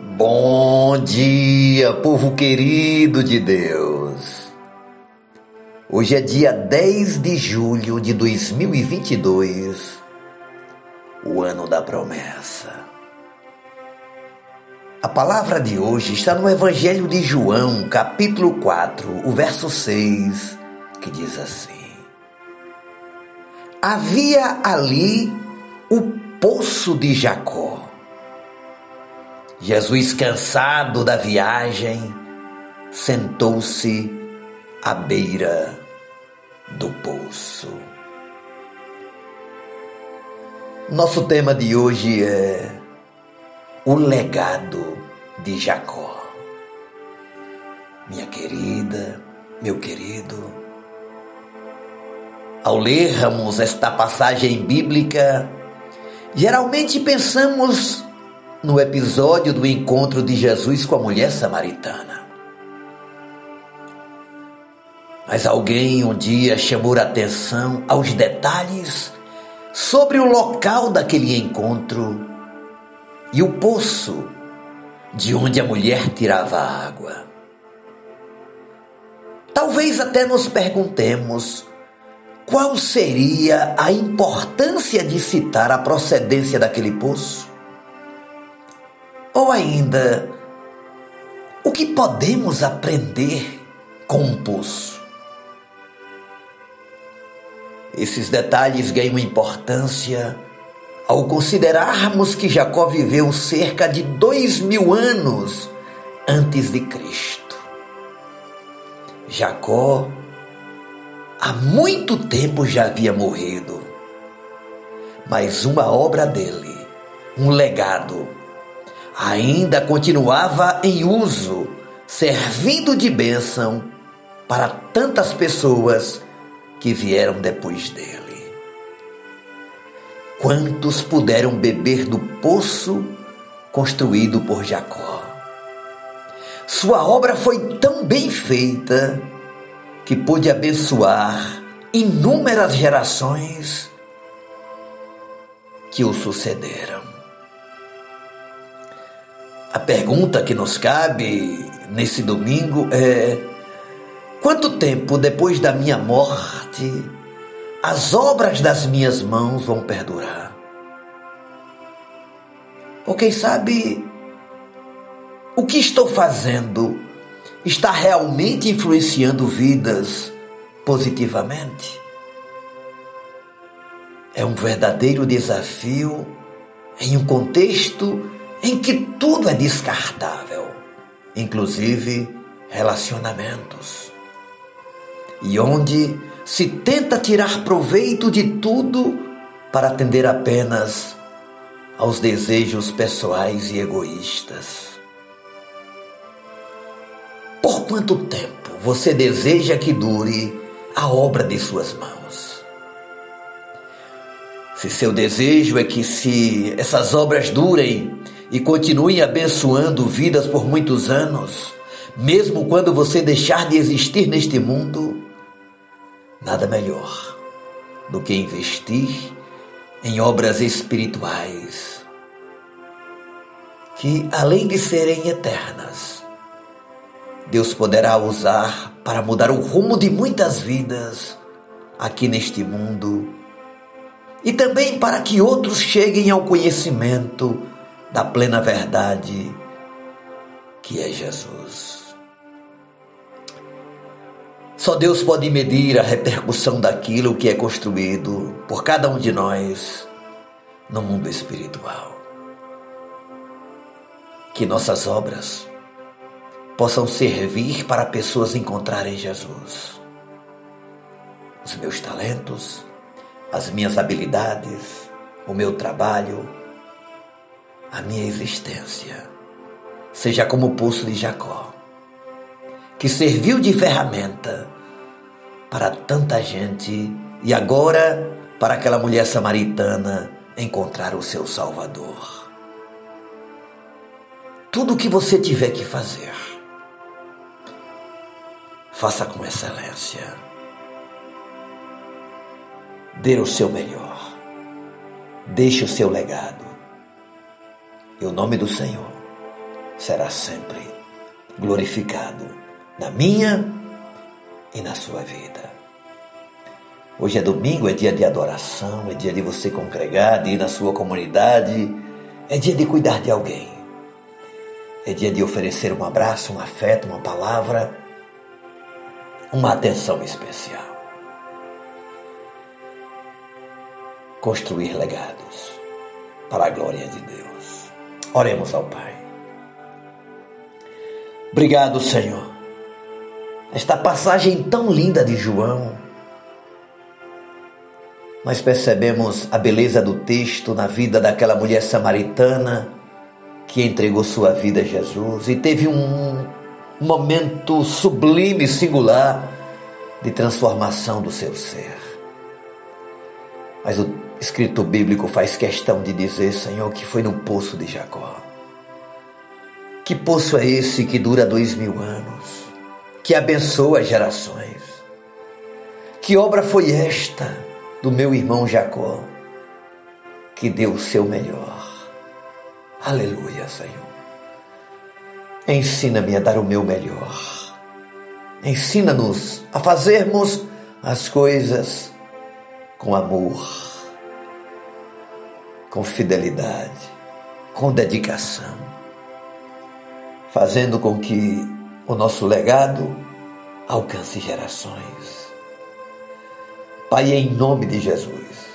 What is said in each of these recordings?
Bom dia, povo querido de Deus. Hoje é dia 10 de julho de 2022, o ano da promessa. A palavra de hoje está no Evangelho de João, capítulo 4, o verso 6, que diz assim: Havia ali o poço de Jacó. Jesus, cansado da viagem, sentou-se à beira do poço. Nosso tema de hoje é o legado de Jacó. Minha querida, meu querido, ao lermos esta passagem bíblica, geralmente pensamos no episódio do encontro de Jesus com a mulher samaritana. Mas alguém um dia chamou a atenção aos detalhes sobre o local daquele encontro e o poço de onde a mulher tirava a água. Talvez até nos perguntemos qual seria a importância de citar a procedência daquele poço? Ainda, o que podemos aprender com um poço? Esses detalhes ganham importância ao considerarmos que Jacó viveu cerca de dois mil anos antes de Cristo. Jacó há muito tempo já havia morrido, mas uma obra dele, um legado, ainda continuava em uso, servindo de bênção para tantas pessoas que vieram depois dele. Quantos puderam beber do poço construído por Jacó? Sua obra foi tão bem feita que pôde abençoar inúmeras gerações que o sucederam. A pergunta que nos cabe nesse domingo é: quanto tempo depois da minha morte as obras das minhas mãos vão perdurar. Ou quem sabe o que estou fazendo está realmente influenciando vidas positivamente? É um verdadeiro desafio em um contexto em que tudo é descartável, inclusive relacionamentos. E onde se tenta tirar proveito de tudo para atender apenas aos desejos pessoais e egoístas. Por quanto tempo você deseja que dure a obra de suas mãos? Se seu desejo é que se essas obras durem e continuem abençoando vidas por muitos anos, mesmo quando você deixar de existir neste mundo, nada melhor do que investir em obras espirituais que, além de serem eternas, Deus poderá usar para mudar o rumo de muitas vidas aqui neste mundo e também para que outros cheguem ao conhecimento da plena verdade que é Jesus. Só Deus pode medir a repercussão daquilo que é construído por cada um de nós no mundo espiritual. Que nossas obras possam servir para pessoas encontrarem Jesus. Os meus talentos, as minhas habilidades, o meu trabalho, a minha existência, seja como o poço de Jacó que serviu de ferramenta para tanta gente e agora para aquela mulher samaritana encontrar o seu Salvador. Tudo o que você tiver que fazer, faça com excelência. Dê o seu melhor. Deixe o seu legado. E o nome do Senhor será sempre glorificado na minha e na sua vida. Hoje é domingo, é dia de adoração, é dia de você congregar, de ir na sua comunidade, é dia de cuidar de alguém. É dia de oferecer um abraço, um afeto, uma palavra, uma atenção especial. Construir legados para a glória de Deus. Oremos ao Pai. Obrigado, Senhor. Esta passagem tão linda de João. Nós percebemos a beleza do texto na vida daquela mulher samaritana que entregou sua vida a Jesus e teve um momento sublime, singular de transformação do seu ser. Mas o escrito bíblico faz questão de dizer, Senhor, que foi no poço de Jacó. Que poço é esse que dura dois mil anos, que abençoa gerações? Que obra foi esta do meu irmão Jacó, que deu o seu melhor? Aleluia, Senhor. Ensina-me a dar o meu melhor. Ensina-nos a fazermos as coisas com amor, com fidelidade, com dedicação fazendo com que o nosso legado alcance gerações. Pai, em nome de Jesus,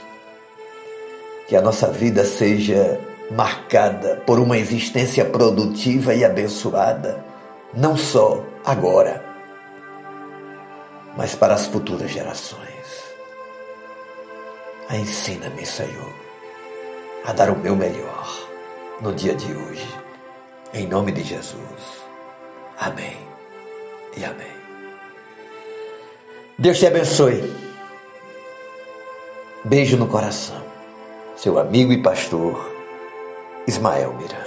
que a nossa vida seja marcada por uma existência produtiva e abençoada, não só agora, mas para as futuras gerações. Ensina-me, Senhor, a dar o meu melhor no dia de hoje em nome de Jesus. Amém e amém. Deus te abençoe. Beijo no coração. Seu amigo e pastor Ismael Miranda.